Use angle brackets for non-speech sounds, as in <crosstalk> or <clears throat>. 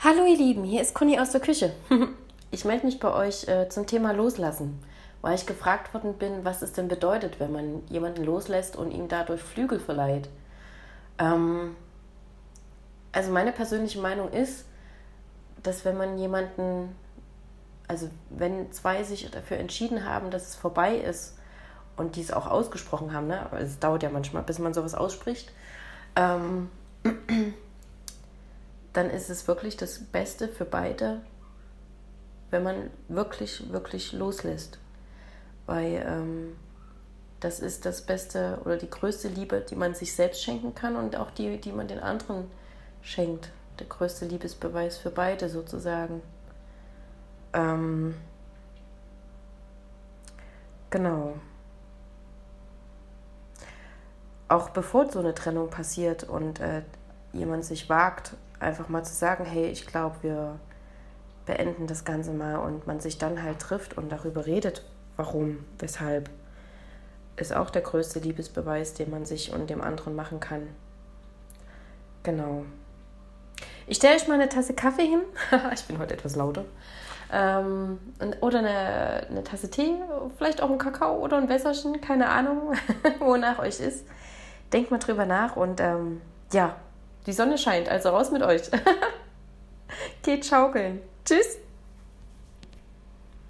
Hallo ihr Lieben, hier ist Conny aus der Küche. <laughs> Ich melde mich bei euch äh, zum Thema Loslassen, weil ich gefragt worden bin, was es denn bedeutet, wenn man jemanden loslässt und ihm dadurch Flügel verleiht. Ähm, also meine persönliche Meinung ist, dass wenn man jemanden, also wenn zwei sich dafür entschieden haben, dass es vorbei ist und die es auch ausgesprochen haben, ne? es dauert ja manchmal, bis man sowas ausspricht, ähm, <clears throat> dann ist es wirklich das Beste für beide, wenn man wirklich, wirklich loslässt. Weil ähm, das ist das Beste oder die größte Liebe, die man sich selbst schenken kann und auch die, die man den anderen schenkt. Der größte Liebesbeweis für beide sozusagen. Ähm, genau. Auch bevor so eine Trennung passiert und äh, jemand sich wagt, einfach mal zu sagen, hey, ich glaube, wir beenden das Ganze mal und man sich dann halt trifft und darüber redet, warum, weshalb, ist auch der größte Liebesbeweis, den man sich und dem anderen machen kann. Genau. Ich stelle euch mal eine Tasse Kaffee hin. <laughs> ich bin heute etwas lauter. Ähm, oder eine, eine Tasse Tee, vielleicht auch ein Kakao oder ein Wässerchen, keine Ahnung, <laughs> wonach euch ist. Denkt mal drüber nach und ähm, ja, die Sonne scheint, also raus mit euch. <laughs> Geht schaukeln. Tschüss.